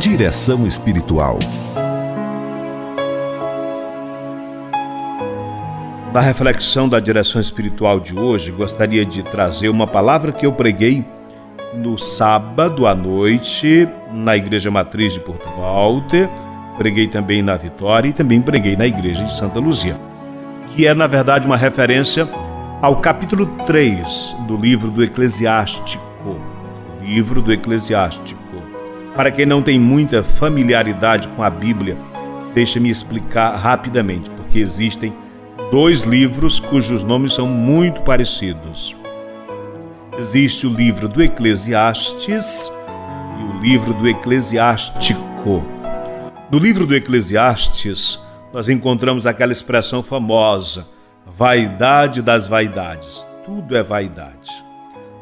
Direção espiritual. Na reflexão da direção espiritual de hoje, gostaria de trazer uma palavra que eu preguei no sábado à noite na Igreja Matriz de Porto Walter, preguei também na Vitória e também preguei na Igreja de Santa Luzia, que é na verdade uma referência ao capítulo 3 do livro do Eclesiástico. Livro do Eclesiástico. Para quem não tem muita familiaridade com a Bíblia, deixe-me explicar rapidamente, porque existem dois livros cujos nomes são muito parecidos. Existe o livro do Eclesiastes e o livro do Eclesiástico. No livro do Eclesiastes, nós encontramos aquela expressão famosa: vaidade das vaidades. Tudo é vaidade.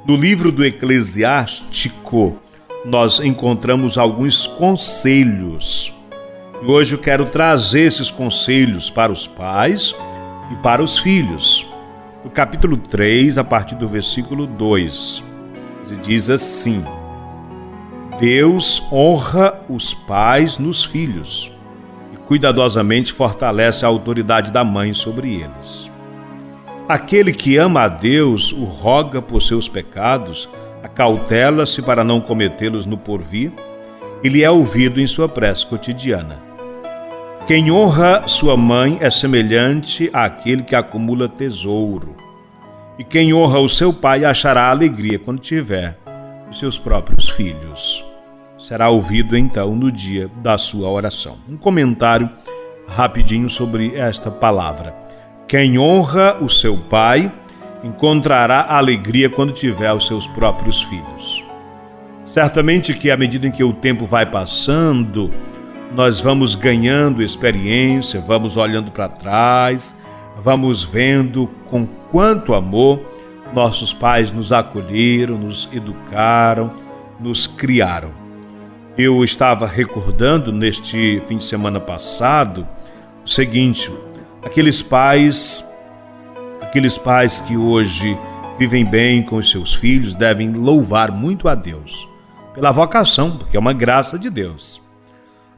No livro do Eclesiástico, nós encontramos alguns conselhos. E hoje eu quero trazer esses conselhos para os pais e para os filhos. No capítulo 3, a partir do versículo 2, se diz assim: Deus honra os pais nos filhos e cuidadosamente fortalece a autoridade da mãe sobre eles. Aquele que ama a Deus o roga por seus pecados, acautela-se para não cometê-los no porvir, e lhe é ouvido em sua prece cotidiana. Quem honra sua mãe é semelhante àquele que acumula tesouro. E quem honra o seu pai achará alegria quando tiver os seus próprios filhos. Será ouvido então no dia da sua oração. Um comentário rapidinho sobre esta palavra. Quem honra o seu pai encontrará alegria quando tiver os seus próprios filhos. Certamente que à medida em que o tempo vai passando, nós vamos ganhando experiência, vamos olhando para trás, vamos vendo com quanto amor nossos pais nos acolheram, nos educaram, nos criaram. Eu estava recordando neste fim de semana passado o seguinte: aqueles pais, aqueles pais que hoje vivem bem com os seus filhos devem louvar muito a Deus pela vocação, porque é uma graça de Deus.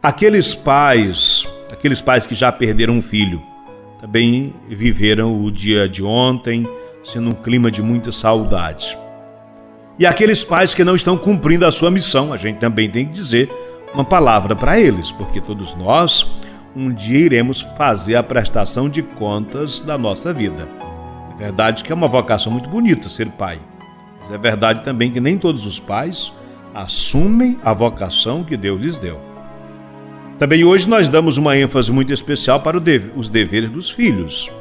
Aqueles pais, aqueles pais que já perderam um filho, também viveram o dia de ontem sendo um clima de muita saudade. E aqueles pais que não estão cumprindo a sua missão, a gente também tem que dizer uma palavra para eles, porque todos nós um dia iremos fazer a prestação de contas da nossa vida. Verdade que é uma vocação muito bonita ser pai, mas é verdade também que nem todos os pais assumem a vocação que Deus lhes deu. Também hoje nós damos uma ênfase muito especial para os deveres dos filhos.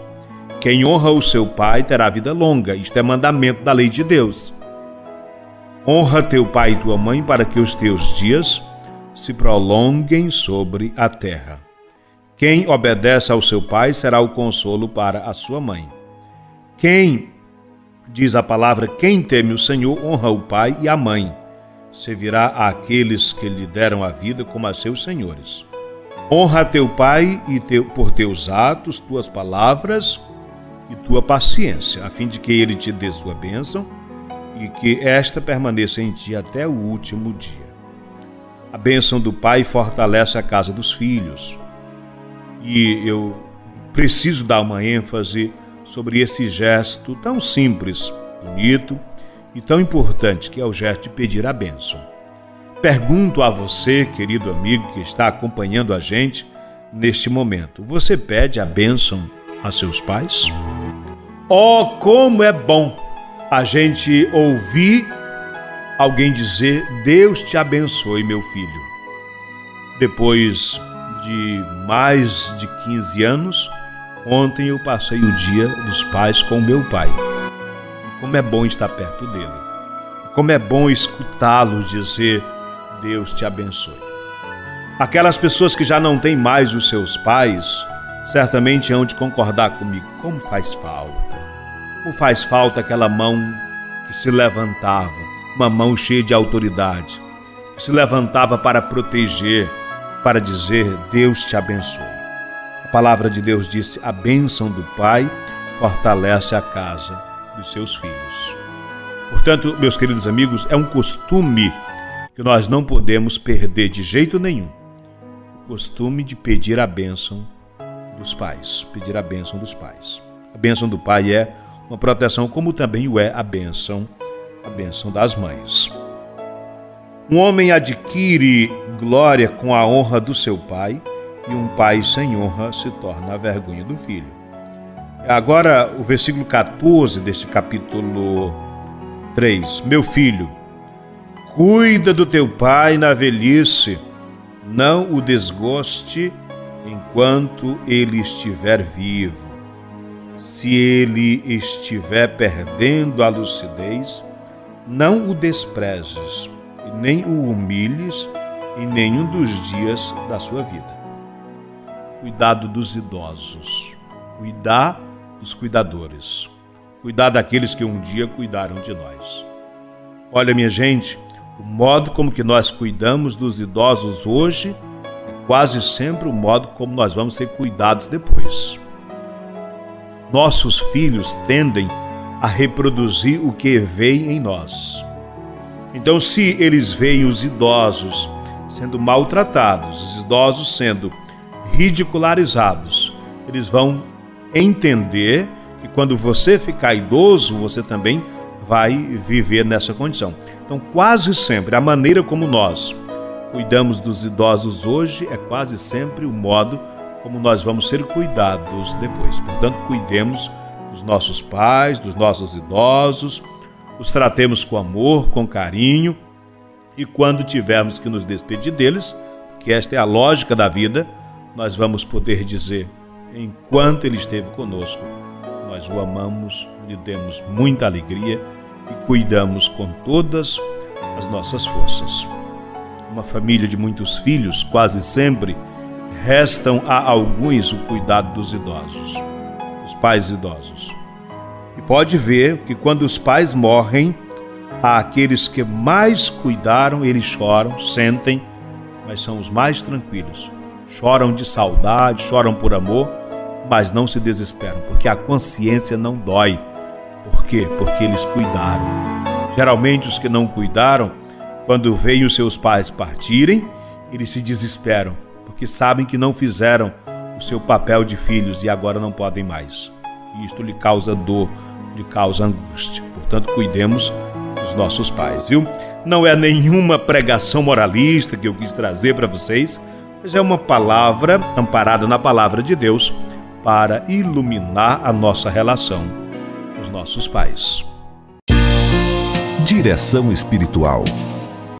Quem honra o seu pai terá vida longa, isto é mandamento da lei de Deus. Honra teu pai e tua mãe para que os teus dias se prolonguem sobre a terra. Quem obedece ao seu pai será o consolo para a sua mãe. Quem, diz a palavra, quem teme o Senhor honra o pai e a mãe. Servirá àqueles que lhe deram a vida como a seus senhores. Honra teu pai e teu, por teus atos, tuas palavras e tua paciência, a fim de que ele te dê sua bênção e que esta permaneça em ti até o último dia. A bênção do pai fortalece a casa dos filhos. E eu preciso dar uma ênfase sobre esse gesto tão simples, bonito e tão importante que é o gesto de pedir a bênção. Pergunto a você, querido amigo que está acompanhando a gente neste momento: você pede a bênção a seus pais? Oh, como é bom a gente ouvir alguém dizer: Deus te abençoe, meu filho. Depois de mais de 15 anos, ontem eu passei o dia dos pais com meu pai. Como é bom estar perto dele. Como é bom escutá-los dizer Deus te abençoe. Aquelas pessoas que já não têm mais os seus pais, certamente hão de concordar comigo. Como faz falta? Como faz falta aquela mão que se levantava, uma mão cheia de autoridade, que se levantava para proteger, para dizer: Deus te abençoe. A palavra de Deus disse: a bênção do Pai fortalece a casa dos seus filhos. Portanto, meus queridos amigos, é um costume que nós não podemos perder de jeito nenhum o costume de pedir a bênção dos pais, pedir a bênção dos pais. A bênção do pai é uma proteção, como também o é a bênção, a bênção das mães. Um homem adquire glória com a honra do seu pai, e um pai sem honra se torna a vergonha do filho. Agora, o versículo 14 deste capítulo 3. Meu filho, cuida do teu pai na velhice, não o desgoste enquanto ele estiver vivo. Se ele estiver perdendo a lucidez, não o desprezes nem o humilhes em nenhum dos dias da sua vida. Cuidado dos idosos, cuidar dos cuidadores, cuidar daqueles que um dia cuidaram de nós. Olha, minha gente, o modo como que nós cuidamos dos idosos hoje é quase sempre o modo como nós vamos ser cuidados depois. Nossos filhos tendem a reproduzir o que veem em nós. Então, se eles veem os idosos sendo maltratados, os idosos sendo ridicularizados, eles vão entender que quando você ficar idoso, você também vai viver nessa condição. Então, quase sempre, a maneira como nós cuidamos dos idosos hoje é quase sempre o modo como nós vamos ser cuidados depois. Portanto, cuidemos dos nossos pais, dos nossos idosos os tratemos com amor, com carinho, e quando tivermos que nos despedir deles, que esta é a lógica da vida, nós vamos poder dizer: enquanto ele esteve conosco, nós o amamos, lhe demos muita alegria e cuidamos com todas as nossas forças. Uma família de muitos filhos, quase sempre, restam a alguns o cuidado dos idosos, dos pais idosos. E pode ver que quando os pais morrem, aqueles que mais cuidaram, eles choram, sentem, mas são os mais tranquilos. Choram de saudade, choram por amor, mas não se desesperam, porque a consciência não dói. Por quê? Porque eles cuidaram. Geralmente os que não cuidaram, quando veem os seus pais partirem, eles se desesperam, porque sabem que não fizeram o seu papel de filhos e agora não podem mais. E isto lhe causa dor, lhe causa angústia. Portanto, cuidemos dos nossos pais, viu? Não é nenhuma pregação moralista que eu quis trazer para vocês, mas é uma palavra amparada na palavra de Deus para iluminar a nossa relação com os nossos pais. Direção espiritual